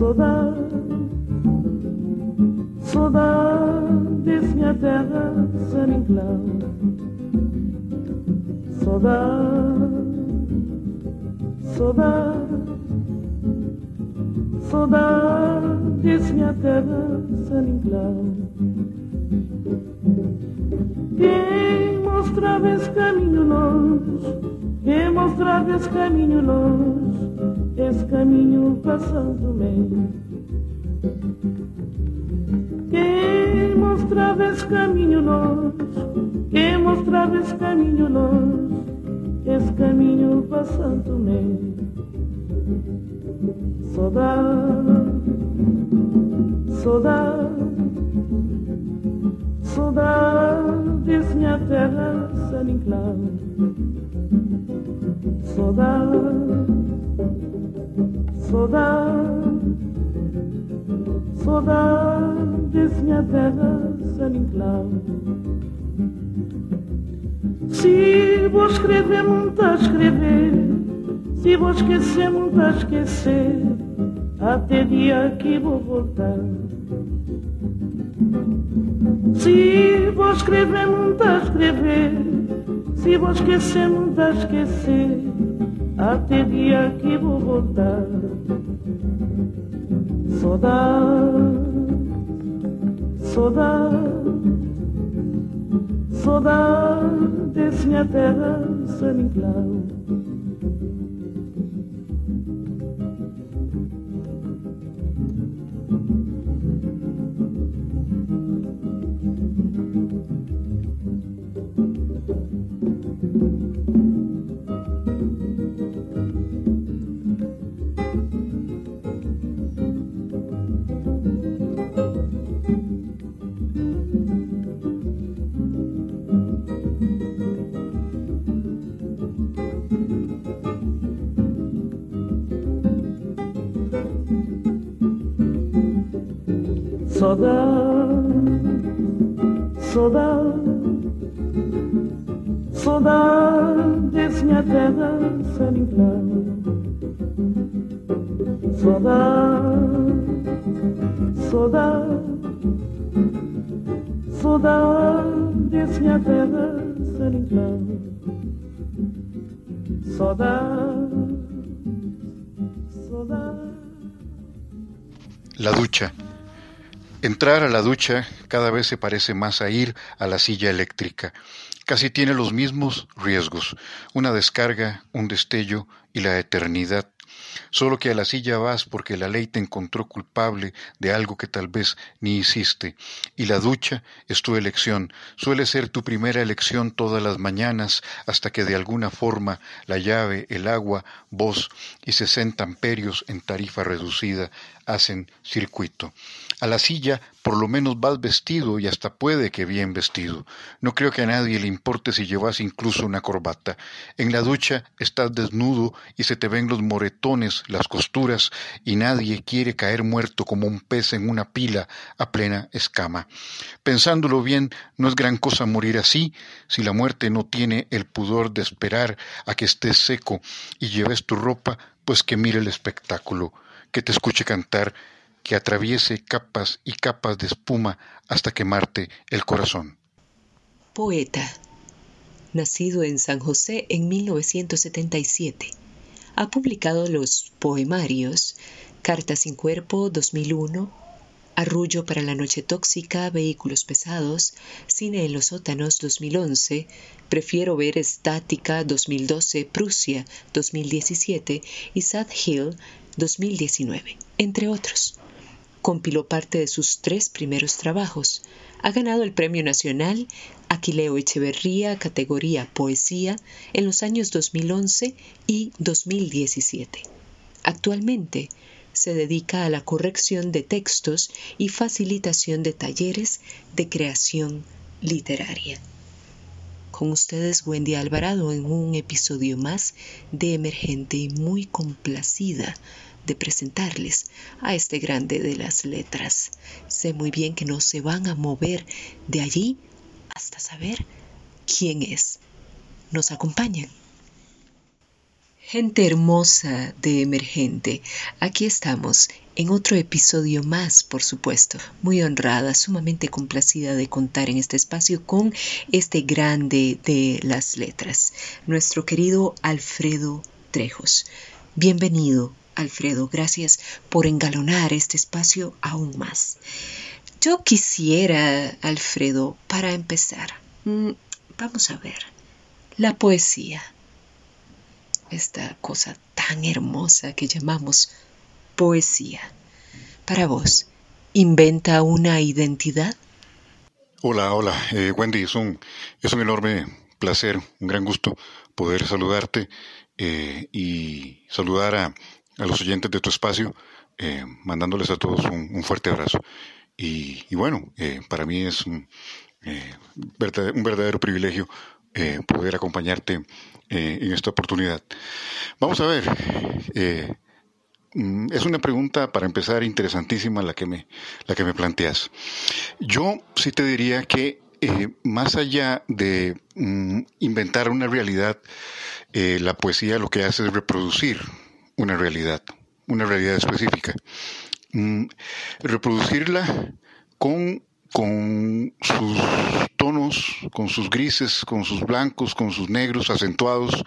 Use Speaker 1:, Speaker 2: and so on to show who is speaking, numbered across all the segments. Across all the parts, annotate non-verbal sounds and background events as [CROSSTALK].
Speaker 1: Saudade, saudade, minha terra sem inclão. Saudade, saudade, saudade, minha terra sem inclão. Quem mostrava esse caminho longe, quem mostrava esse caminho longe esse caminho passando meio. Quem mostrava esse caminho nós, quem mostrava esse caminho nós, esse caminho passando meio. Saudade, saudade, saudades, minha terra sem enclave. Saudade.
Speaker 2: Se vou escrever, muito a escrever, se vou esquecer, muito a esquecer, até dia que vou voltar. Se vou escrever, muito a escrever, se vou esquecer, muito a esquecer, até dia que vou voltar. Soda, soda, soda, desminha terra, sem enclau. Saudade, saudade Saudades, minha terra, San Inclau
Speaker 3: La ducha. Entrar a la ducha cada vez se parece más a ir a la silla eléctrica. Casi tiene los mismos riesgos. Una descarga, un destello y la eternidad solo que a la silla vas porque la ley te encontró culpable de algo que tal vez ni hiciste, y la ducha es tu elección, suele ser tu primera elección todas las mañanas hasta que de alguna forma la llave, el agua, vos y sesenta amperios en tarifa reducida hacen circuito. A la silla por lo menos vas vestido y hasta puede que bien vestido. No creo que a nadie le importe si llevas incluso una corbata. En la ducha estás desnudo y se te ven los moretones, las costuras, y nadie quiere caer muerto como un pez en una pila a plena escama. Pensándolo bien, no es gran cosa morir así, si la muerte no tiene el pudor de esperar a que estés seco y lleves tu ropa, pues que mire el espectáculo, que te escuche cantar que atraviese capas y capas de espuma hasta quemarte el corazón.
Speaker 4: Poeta. nacido en San José en 1977. Ha publicado los poemarios Cartas sin Cuerpo 2001, Arrullo para la Noche Tóxica, Vehículos Pesados, Cine en los Sótanos 2011, Prefiero ver Estática 2012, Prusia 2017 y Sad Hill 2019, entre otros. Compiló parte de sus tres primeros trabajos. Ha ganado el Premio Nacional Aquileo Echeverría, categoría Poesía, en los años 2011 y 2017. Actualmente se dedica a la corrección de textos y facilitación de talleres de creación literaria. Con ustedes Wendy Alvarado en un episodio más de Emergente y muy complacida de presentarles a este grande de las letras. Sé muy bien que no se van a mover de allí hasta saber quién es. ¿Nos acompañan? Gente hermosa de Emergente, aquí estamos en otro episodio más, por supuesto. Muy honrada, sumamente complacida de contar en este espacio con este grande de las letras, nuestro querido Alfredo Trejos. Bienvenido, Alfredo, gracias por engalonar este espacio aún más. Yo quisiera, Alfredo, para empezar, mm, vamos a ver, la poesía esta cosa tan hermosa que llamamos poesía. Para vos, ¿inventa una identidad?
Speaker 3: Hola, hola, eh, Wendy, es un, es un enorme placer, un gran gusto poder saludarte eh, y saludar a, los oyentes de tu espacio, eh, mandándoles a todos un, fuerte abrazo. Y, bueno, para mí es un, un verdadero privilegio poder acompañarte eh, en esta oportunidad. Vamos a ver. Eh, mm, es una pregunta para empezar interesantísima la que me, la que me planteas. Yo sí te diría que eh, más allá de mm, inventar una realidad, la poesía lo que hace es reproducir una realidad, una realidad específica. Mm, reproducirla con con sus tonos, con sus grises, con sus blancos, con sus negros acentuados,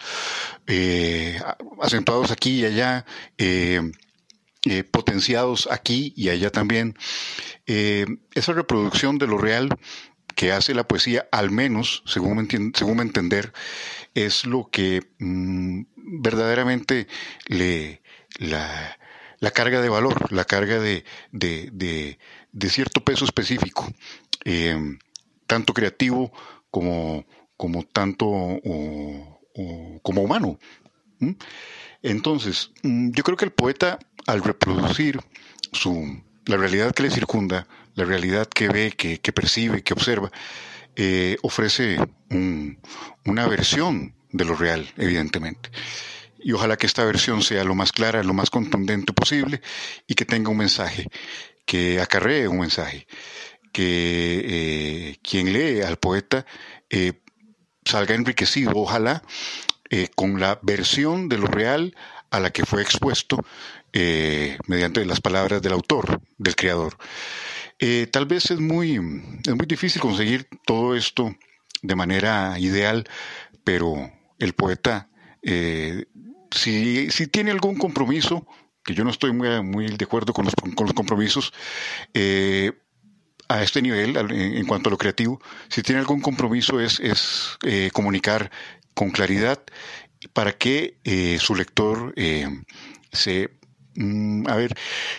Speaker 3: eh, acentuados aquí y allá, eh, eh, potenciados aquí y allá también. esa reproducción de lo real que hace la poesía, al menos, según según me entender, es lo que mm, verdaderamente le la, la carga de valor, la carga de, de, de, cierto peso específico, eh, tanto creativo como, como tanto como humano. Entonces, mm, yo creo que el poeta, al reproducir su, la realidad que le circunda, la realidad que ve, que, percibe, que observa, eh, ofrece una versión de lo real, evidentemente y ojalá que esta versión sea lo más clara, lo más contundente posible y que tenga un mensaje, que acarree un mensaje, que eh, quien lee al poeta eh, salga enriquecido, ojalá, con la versión de lo real a la que fue expuesto mediante las palabras del autor, del creador. Tal vez es muy, es muy difícil conseguir todo esto de manera ideal, pero el poeta si, si tiene algún compromiso, que yo no estoy muy, muy de acuerdo con los, con los compromisos, eh, a este nivel, en, cuanto a lo creativo, si tiene algún compromiso es, es eh, comunicar con claridad para que eh, su lector se a ver,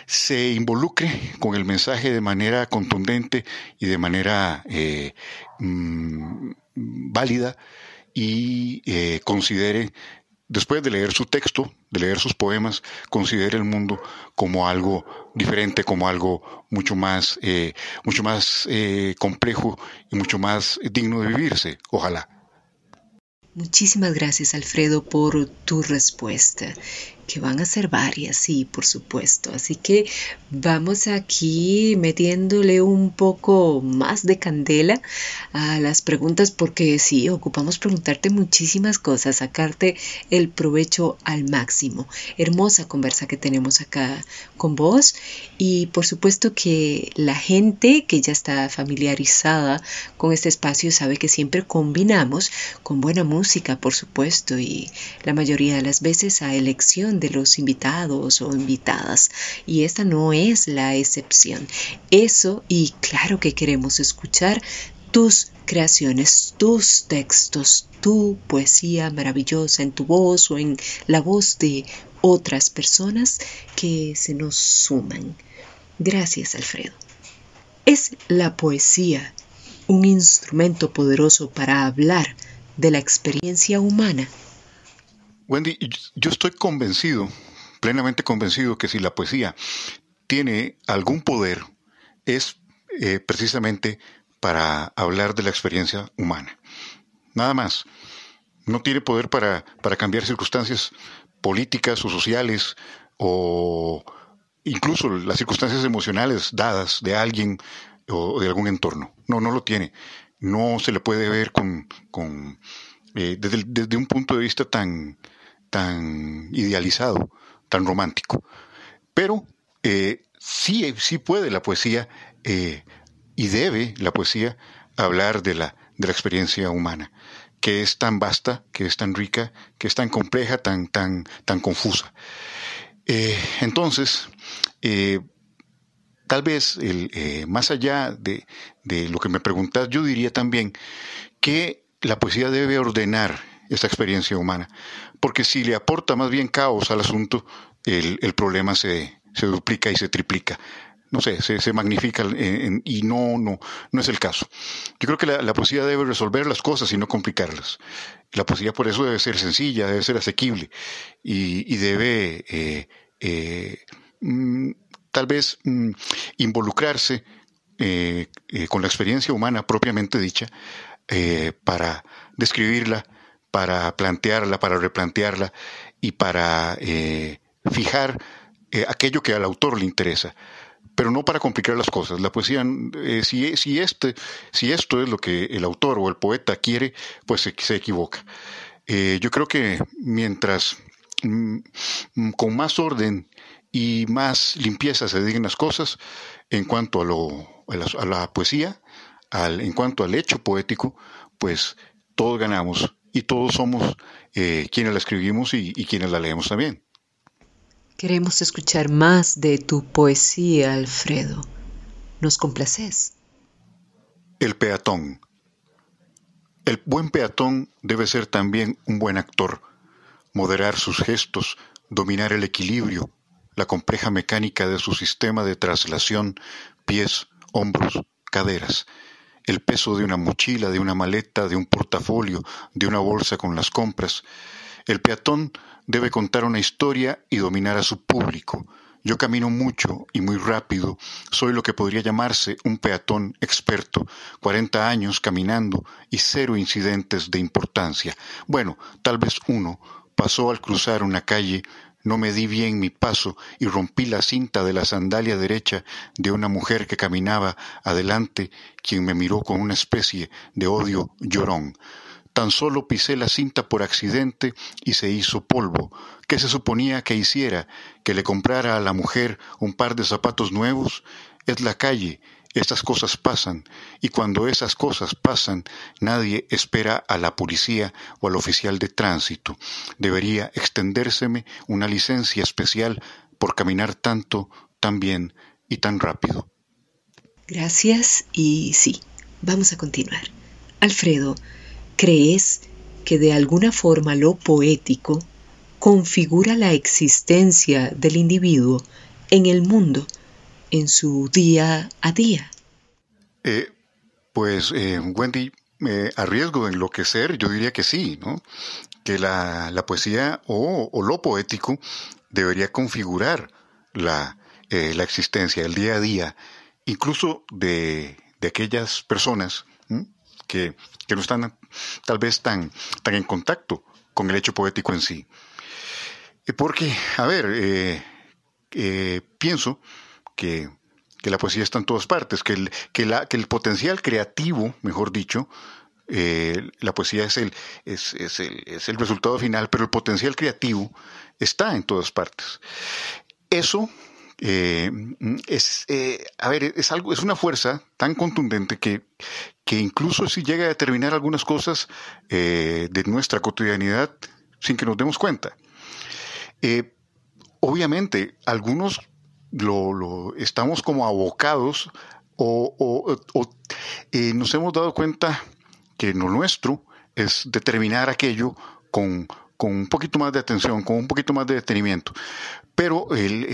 Speaker 3: se involucre con el mensaje de manera contundente y de manera mm, válida y considere después de leer su texto, de leer sus poemas, considere el mundo como algo diferente, como algo mucho más, eh, mucho más eh, complejo y mucho más digno de vivirse, ojalá.
Speaker 4: Muchísimas gracias Alfredo por tu respuesta. Que van a ser varias, sí, por supuesto. Así que vamos aquí metiéndole un poco más de candela a las preguntas porque sí, ocupamos preguntarte muchísimas cosas, sacarte el provecho al máximo. Hermosa conversa que tenemos acá con vos y por supuesto que la gente que ya está familiarizada con este espacio sabe que siempre combinamos con buena música, por supuesto, y la mayoría de las veces a elección de los invitados o invitadas y esta no es la excepción. Eso y claro que queremos escuchar tus creaciones, tus textos, tu poesía maravillosa en tu voz o en la voz de otras personas que se nos suman. Gracias, Alfredo. ¿Es la poesía un instrumento poderoso para hablar de la experiencia humana?
Speaker 3: Wendy, yo estoy convencido, plenamente convencido, que si la poesía tiene algún poder, es eh, precisamente para hablar de la experiencia humana. Nada más. No tiene poder para, para cambiar circunstancias políticas o sociales o incluso las circunstancias emocionales dadas de alguien o de algún entorno. No, no lo tiene. No se le puede ver con, con eh, desde, desde, un punto de vista tan, tan idealizado, tan romántico. Pero eh, sí, sí puede la poesía eh, y debe la poesía hablar de la, de la experiencia humana, que es tan vasta, que es tan rica, que es tan compleja, tan, tan, tan confusa. Eh, entonces, tal vez más allá de, de lo que me preguntas, yo diría también que la poesía debe ordenar esa experiencia humana. Porque si le aporta más bien caos al asunto, el, problema se, duplica y se triplica. No sé, se, magnifica y no, no, no es el caso. Yo creo que la, poesía debe resolver las cosas y no complicarlas. La poesía por eso debe ser sencilla, debe ser asequible y, debe eh, eh, mm, tal vez mm, involucrarse eh, con la experiencia humana propiamente dicha para describirla para plantearla, para replantearla y para eh, fijar eh, aquello que al autor le interesa pero no para complicar las cosas. La poesía, eh, si, este, si esto es lo que el autor o el poeta quiere, pues se, equivoca. yo creo que mientras mm, con más orden y más limpieza se digan las cosas, en cuanto a, lo, a, la, poesía, al, en cuanto al hecho poético, pues todos ganamos y todos somos eh, quienes la escribimos y, quienes la leemos también.
Speaker 4: Queremos escuchar más de tu poesía, Alfredo. ¿Nos complaces?
Speaker 3: El peatón. El buen peatón debe ser también un buen actor, moderar sus gestos, dominar el equilibrio, la compleja mecánica de su sistema de traslación, pies, hombros, caderas el peso de una mochila, de una maleta, de un portafolio, de una bolsa con las compras. El peatón debe contar una historia y dominar a su público. Yo camino mucho y muy rápido, soy lo que podría llamarse un peatón experto, cuarenta años caminando y cero incidentes de importancia. Bueno, tal vez uno pasó al cruzar una calle no medí bien mi paso y rompí la cinta de la sandalia derecha de una mujer que caminaba adelante, quien me miró con una especie de odio llorón. Tan solo pisé la cinta por accidente y se hizo polvo. ¿Qué se suponía que hiciera? ¿Que le comprara a la mujer un par de zapatos nuevos? Es la calle, estas cosas pasan y cuando esas cosas pasan nadie espera a la policía o al oficial de tránsito. Debería extendérseme una licencia especial por caminar tanto, tan bien y tan rápido.
Speaker 4: Gracias y sí, vamos a continuar. Alfredo, ¿crees que de alguna forma lo poético configura la existencia del individuo en el mundo? En su día a día?
Speaker 3: Eh, pues, eh, Wendy, me arriesgo de enloquecer, yo diría que sí, ¿no? Que la, poesía o, lo poético debería configurar la, eh, la, existencia, el día a día, incluso de, aquellas personas que, que, no están tal vez tan, tan en contacto con el hecho poético en sí. Porque, a ver, pienso que, la poesía está en todas partes, que el, que, la, que el potencial creativo, mejor dicho, la poesía es el, es, es, el, es el resultado final, pero el potencial creativo está en todas partes. Eso eh, es, eh, a ver, es algo, es una fuerza tan contundente que, que incluso si llega a determinar algunas cosas eh, de nuestra cotidianidad sin que nos demos cuenta. obviamente, algunos lo, estamos como abocados o, nos hemos dado cuenta que lo nuestro es determinar aquello con, con un poquito más de atención, con un poquito más de detenimiento. Pero el,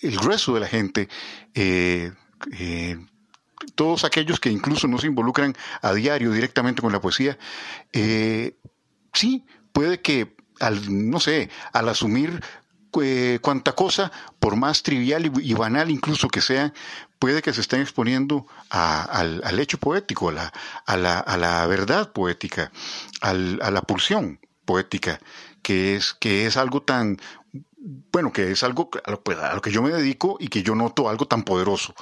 Speaker 3: el, grueso de la gente, eh, eh, todos aquellos que incluso no se involucran a diario directamente con la poesía, eh, sí, puede que al, no sé, al asumir cuanta cosa, por más trivial y, banal incluso que sea, puede que se estén exponiendo al, hecho poético, a la, a a verdad poética, a la pulsión poética, que es, que es algo tan, bueno, que es algo pues, a lo, que yo me dedico y que yo noto algo tan poderoso,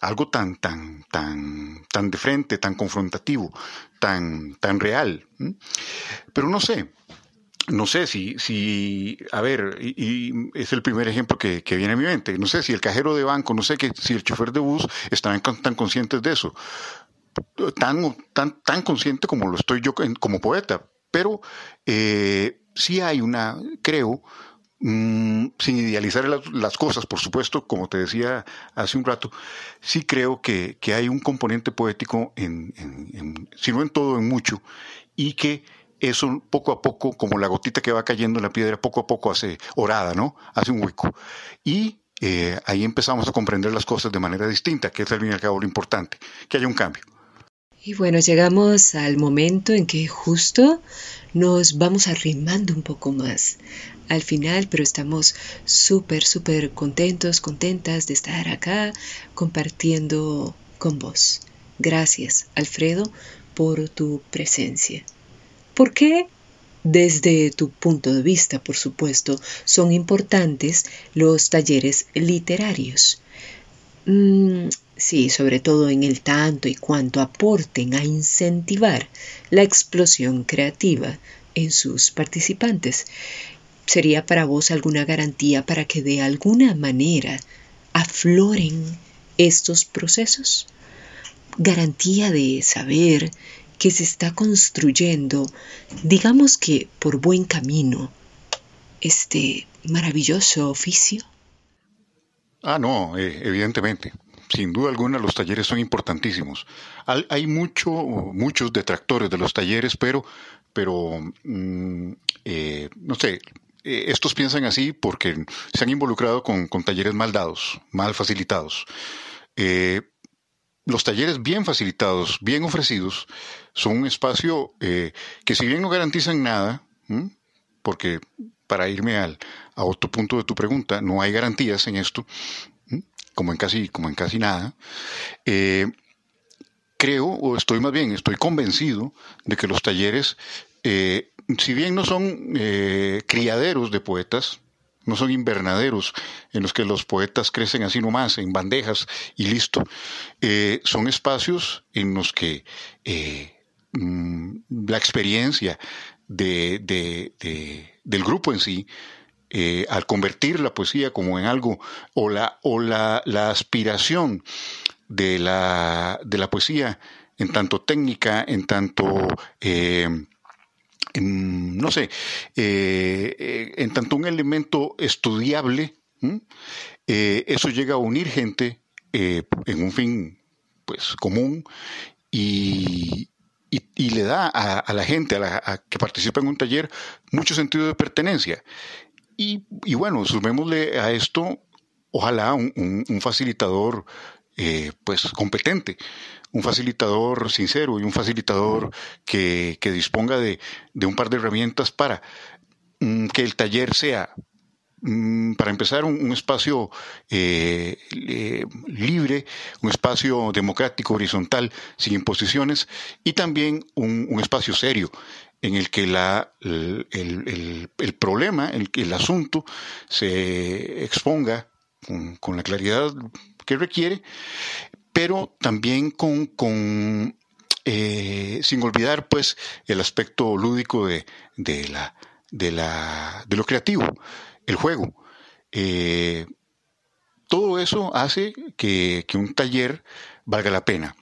Speaker 3: algo tan, tan, tan, tan de frente, tan confrontativo, tan, tan real. Pero no sé, no sé si, si a ver, y, es el primer ejemplo que, viene a mi mente, no sé si el cajero de banco, no sé que, si el chofer de bus están tan conscientes de eso, tan, tan, tan consciente como lo estoy yo como poeta, pero eh, sí hay una, creo, mm, sin idealizar las, cosas, por supuesto, como te decía hace un rato, sí creo que, hay un componente poético, en, en, si no en todo, en mucho, y que eso poco a poco, como la gotita que va cayendo en la piedra, poco a poco hace orada, ¿no? Hace un hueco. Y eh, ahí empezamos a comprender las cosas de manera distinta, que es al fin y al cabo lo importante, que haya un cambio.
Speaker 4: Y bueno, llegamos al momento en que justo nos vamos arrimando un poco más al final, pero estamos súper, súper contentos, contentas de estar acá compartiendo con vos. Gracias, Alfredo, por tu presencia. ¿Por qué? Desde tu punto de vista, por supuesto, son importantes los talleres literarios. Mm, sí, sobre todo en el tanto y cuanto aporten a incentivar la explosión creativa en sus participantes. ¿Sería para vos alguna garantía para que de alguna manera afloren estos procesos? Garantía de saber que se está construyendo, digamos que por buen camino, este maravilloso oficio?
Speaker 3: Ah, no, eh, evidentemente. Sin duda alguna los talleres son importantísimos. Hay mucho, muchos detractores de los talleres, pero, pero mm, eh, no sé, eh, estos piensan así porque se han involucrado con, talleres mal dados, mal facilitados los talleres bien facilitados, bien ofrecidos, son un espacio eh, que si bien no garantizan nada, porque para irme al, a otro punto de tu pregunta, no hay garantías en esto, como en casi, como en casi nada, eh, creo, o estoy más bien, estoy convencido de que los talleres, eh, si bien no son criaderos de poetas, no son invernaderos en los que los poetas crecen así nomás, en bandejas y listo. Eh, son espacios en los que eh, mm, la experiencia de, del grupo en sí, eh, al convertir la poesía como en algo, o la, o la, la aspiración de la, de la poesía en tanto técnica, en tanto no sé, eh, eh, en tanto un elemento estudiable, eh, eso llega a unir gente en un fin pues común y, y, le da a, la gente a la, que participa en un taller mucho sentido de pertenencia. Y, y bueno, sumémosle a esto, ojalá un, un facilitador pues competente, un facilitador sincero y un facilitador que, disponga de, un par de herramientas para mm, que el taller sea, mm, para empezar, un, espacio eh, libre, un espacio democrático, horizontal, sin imposiciones, y también un, espacio serio en el que la, el, problema, el, el asunto se exponga con, la claridad que requiere, pero también con, con eh, sin olvidar pues el aspecto lúdico de, de, la, de, la, de lo creativo, el juego. Eh, todo eso hace que, que, un taller valga la pena.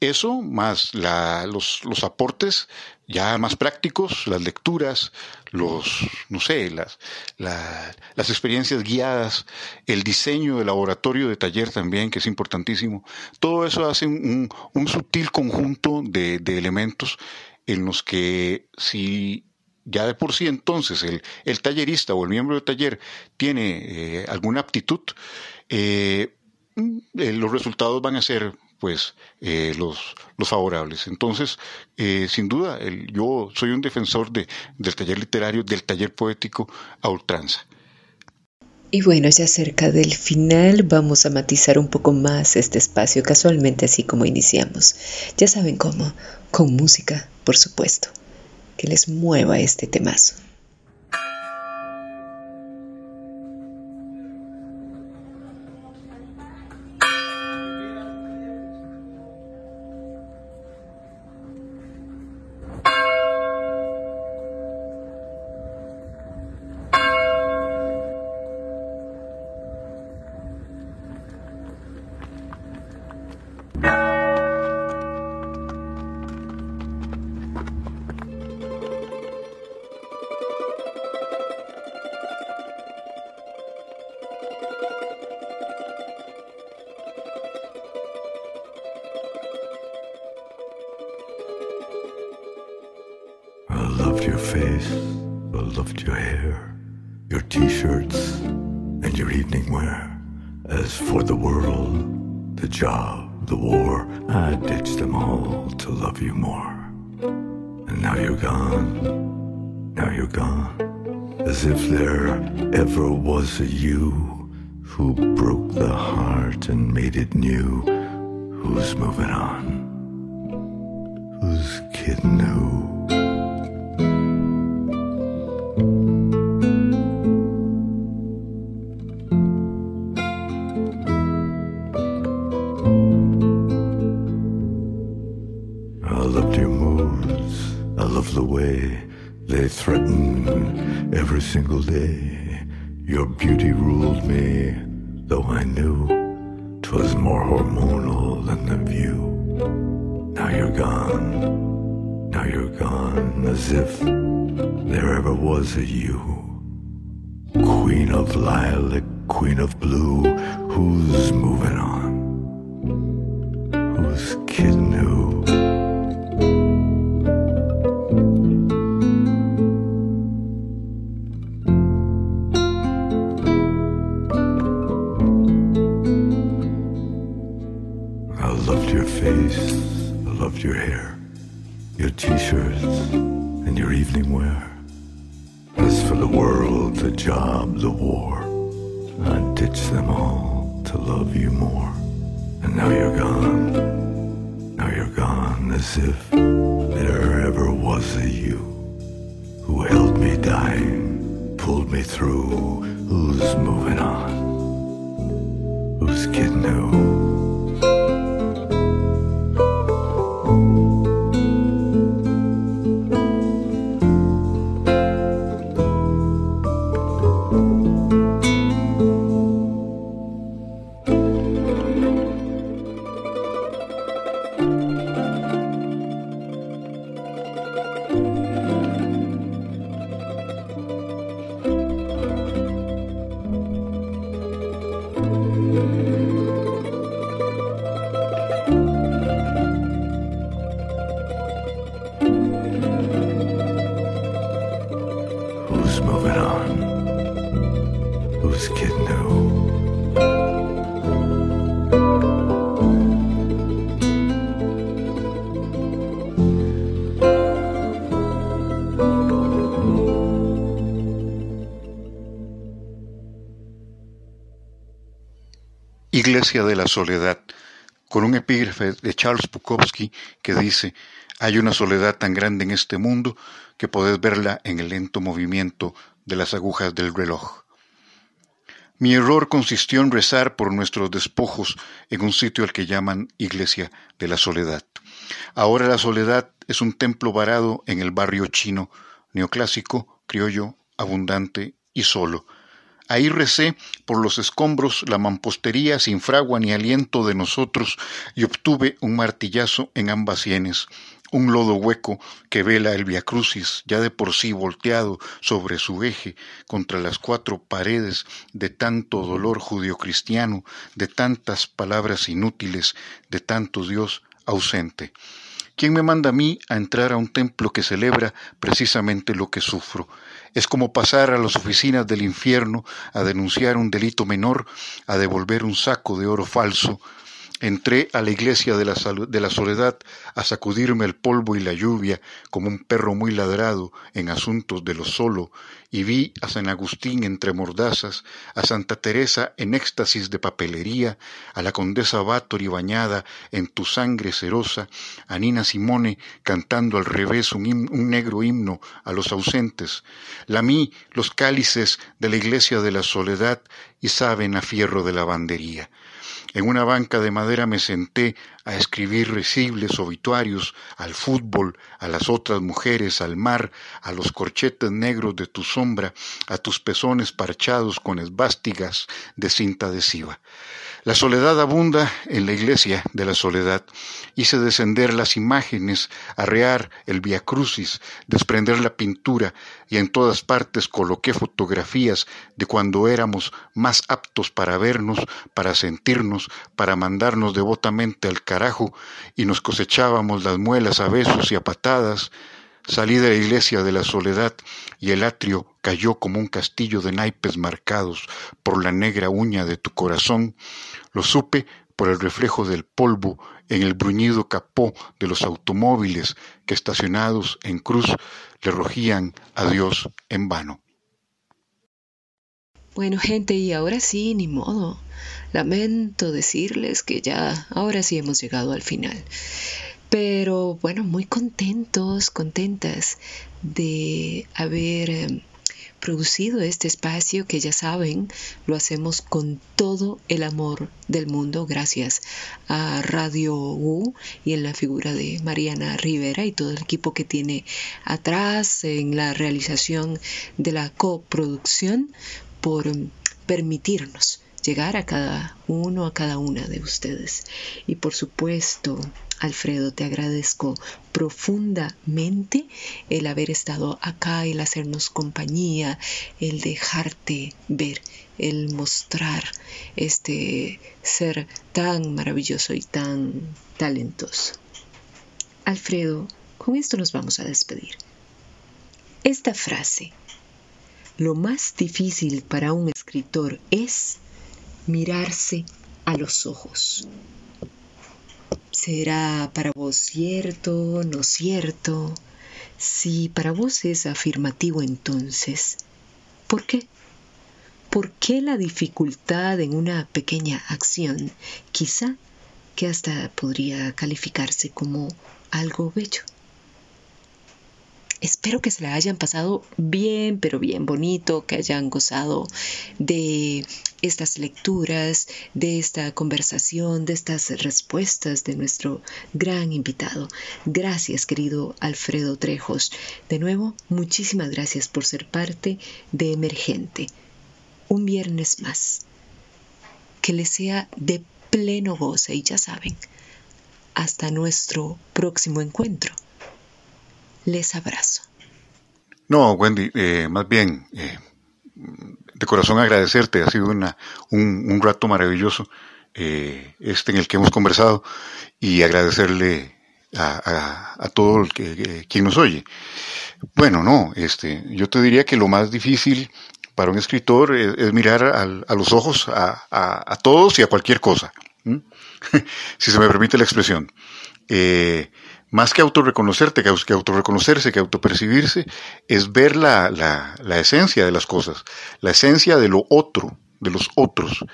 Speaker 3: Eso más los, los, aportes ya más prácticos, las lecturas, los, no sé, las, las experiencias guiadas, el diseño del laboratorio de taller también, que es importantísimo. Todo eso hace un, un sutil conjunto de, de, elementos en los que si ya de por sí entonces el, el tallerista o el miembro del taller tiene eh, alguna aptitud, eh, mm, eh, los resultados van a ser pues eh, los, los favorables. Entonces, eh, sin duda, el, yo soy un defensor de, del taller literario, del taller poético a ultranza.
Speaker 4: Y bueno, ya cerca del final vamos a matizar un poco más este espacio, casualmente así como iniciamos. Ya saben cómo, con música, por supuesto, que les mueva este temazo.
Speaker 5: job, the war, I ditched them all to love you more. And now you're gone, now you're gone, as if there ever was a you who broke the heart and made it new. Who's moving on? Who's kidding who? Single day. Your beauty ruled me, though I knew 'twas more hormonal than the view. Now you're gone, now you're gone, as if there ever was a you. Queen of lilac, queen of blue, who's moving on? Who's kidding who? Your t-shirts, and your evening wear. As for the world, the job, the war, I'd ditch them all to love you more. And now you're gone, now you're gone as if there ever was a you who held me dying, pulled me through, who's moving on, who's kidding who.
Speaker 3: Iglesia de la Soledad, con un epígrafe de Charles Bukowski que dice, Hay una soledad tan grande en este mundo que podés verla en el lento movimiento de las agujas del reloj. Mi error consistió en rezar por nuestros despojos en un sitio al que llaman Iglesia de la Soledad. Ahora la soledad es un templo varado en el barrio chino, neoclásico, criollo, abundante y solo. Ahí recé por los escombros la mampostería sin fragua ni aliento de nosotros y obtuve un martillazo en ambas sienes, un lodo hueco que vela el viacrucis ya de por sí volteado sobre su eje contra las cuatro paredes de tanto dolor judio-cristiano, de tantas palabras inútiles, de tanto Dios ausente. ¿Quién me manda a mí a entrar a un templo que celebra precisamente lo que sufro? Es como pasar a las oficinas del infierno a denunciar un delito menor, a devolver un saco de oro falso, Entré a la iglesia de la, soledad a sacudirme el polvo y la lluvia como un perro muy ladrado en asuntos de lo solo y vi a San Agustín entre mordazas, a Santa Teresa en éxtasis de papelería, a la condesa Báttori bañada en tu sangre cerosa, a Nina Simone cantando al revés un, un negro himno a los ausentes, lamí los cálices de la iglesia de la soledad y saben a fierro de lavandería. En una banca de madera me senté a escribir recibles obituarios al fútbol, a las otras mujeres, al mar, a los corchetes negros de tu sombra, a tus pezones parchados con esvástigas de cinta adhesiva. La soledad abunda en la iglesia de la soledad. Hice descender las imágenes, arrear el via crucis, desprender la pintura y en todas partes coloqué fotografías de cuando éramos más aptos para vernos, para sentirnos, para mandarnos devotamente al carajo y nos cosechábamos las muelas a besos y a patadas Salí de la iglesia de la soledad y el atrio cayó como un castillo de naipes marcados por la negra uña de tu corazón. Lo supe por el reflejo del polvo en el bruñido capó de los automóviles que estacionados en cruz le rogían a Dios en vano.
Speaker 4: Bueno, gente, y ahora sí, ni modo. Lamento decirles que ya, ahora sí hemos llegado al final. Pero bueno, muy contentos, contentas de haber em, producido este espacio que ya saben, lo hacemos con todo el amor del mundo gracias a Radio U y en la figura de Mariana Rivera y todo el equipo que tiene atrás en la realización de la coproducción por em, permitirnos llegar a cada uno, a cada una de ustedes. Y por supuesto, Alfredo, te agradezco profundamente el haber estado acá, el hacernos compañía, el dejarte ver, el mostrar este ser tan maravilloso y tan talentoso. Alfredo, con esto nos vamos a despedir. Esta frase, lo más difícil para un escritor es mirarse a los ojos. ¿Será para vos cierto, no cierto? Si para vos es afirmativo entonces, ¿por qué? ¿Por qué la dificultad en una pequeña acción, quizá que hasta podría calificarse como algo bello? Espero que se la hayan pasado bien, pero bien bonito, que hayan gozado de estas lecturas, de esta conversación, de estas respuestas de nuestro gran invitado. Gracias, querido Alfredo Trejos. De nuevo, muchísimas gracias por ser parte de Emergente. Un viernes más. Que les sea de pleno goce y ya saben, hasta nuestro próximo encuentro. Les abrazo.
Speaker 3: No, Wendy, eh, más bien, eh, de corazón agradecerte, ha sido una, un, rato maravilloso eh, este en el que hemos conversado y agradecerle a, a, todo el que, quien nos oye. Bueno, no, este, yo te diría que lo más difícil para un escritor es, mirar a, los ojos a, a, todos y a cualquier cosa, [LAUGHS] si se me permite la expresión. Eh, más que autorreconocerte, que autorreconocerse, que autopercibirse, es ver la, esencia de las cosas, la esencia de lo otro, de los otros,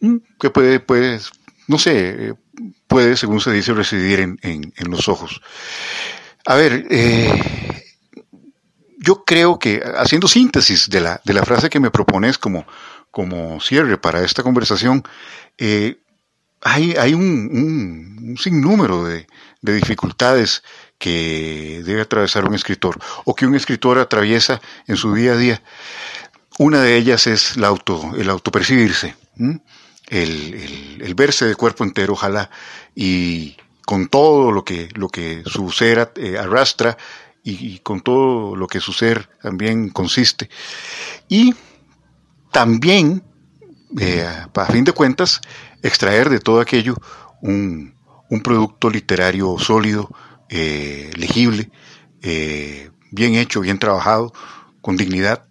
Speaker 3: mm, que puede, puede no sé, puede, según se dice, residir en, los ojos. A ver, yo creo que, haciendo síntesis de la, frase que me propones como, como cierre para esta conversación, hay, hay un, sinnúmero de, dificultades que debe atravesar un escritor o que un escritor atraviesa en su día a día. Una de ellas es el auto, el autopercibirse, el, verse de cuerpo entero, ojalá, y con todo lo que, lo que su ser eh, arrastra y, con todo lo que su ser también consiste. Y también, eh, a fin de cuentas, extraer de todo aquello un, producto literario sólido, eh, legible, eh, bien hecho, bien trabajado, con dignidad.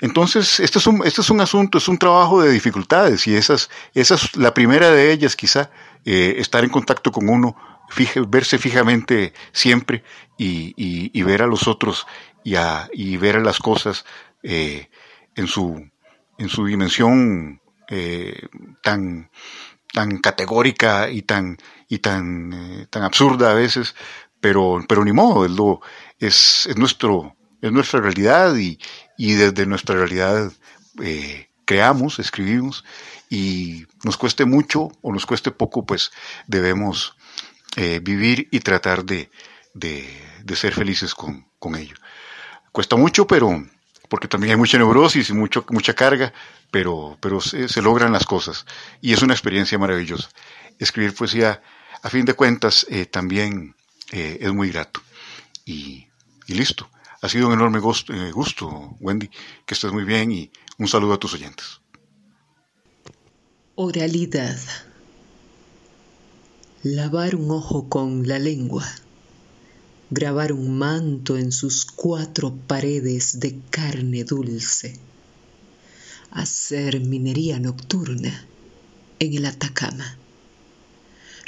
Speaker 3: Entonces, este es un, este es un asunto, es un trabajo de dificultades y esas, esas la primera de ellas quizá, eh, estar en contacto con uno, verse fijamente siempre y, ver a los otros y, a, y ver a las cosas en, su, en su dimensión eh, tan, tan categórica y tan, y tan, eh, tan absurda a veces, pero, pero ni modo, es, es, nuestro, es nuestra realidad y, y desde nuestra realidad eh, creamos, escribimos y nos cueste mucho o nos cueste poco, pues debemos vivir y tratar de, de, de ser felices con, con ello. Cuesta mucho, pero porque también hay mucha neurosis y mucho, mucha carga, pero, pero se, logran las cosas y es una experiencia maravillosa. Escribir poesía, a fin de cuentas, eh, también eh, es muy grato. Y, listo. Ha sido un enorme gusto, eh, gusto, Wendy, que estés muy bien y un saludo a tus oyentes.
Speaker 4: Oralidad. Lavar un ojo con la lengua grabar un manto en sus cuatro paredes de carne dulce, hacer minería nocturna en el Atacama,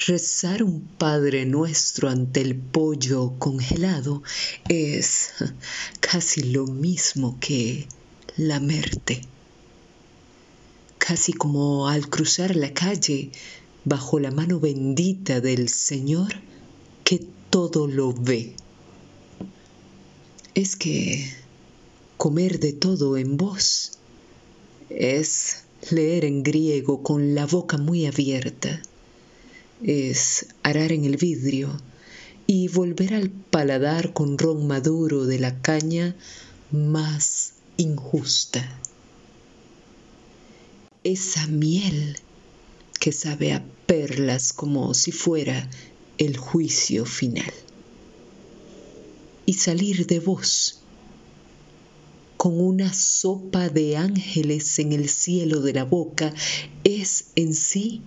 Speaker 4: rezar un Padre Nuestro ante el pollo congelado es casi lo mismo que lamerte, casi como al cruzar la calle bajo la mano bendita del Señor que todo lo ve. Es que comer de todo en voz es leer en griego con la boca muy abierta, es arar en el vidrio y volver al paladar con ron maduro de la caña más injusta. Esa miel que sabe a perlas como si fuera el juicio final y salir de vos con una sopa de ángeles en el cielo de la boca es en sí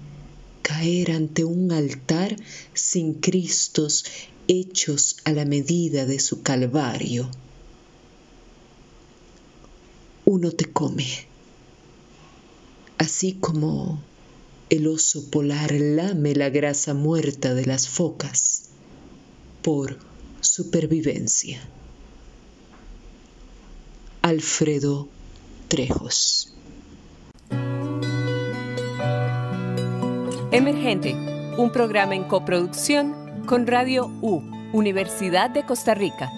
Speaker 4: caer ante un altar sin Cristos hechos a la medida de su calvario. Uno te come, así como el oso polar lame la grasa muerta de las focas por supervivencia. Alfredo Trejos.
Speaker 1: Emergente, un programa en coproducción con Radio U, Universidad de Costa Rica.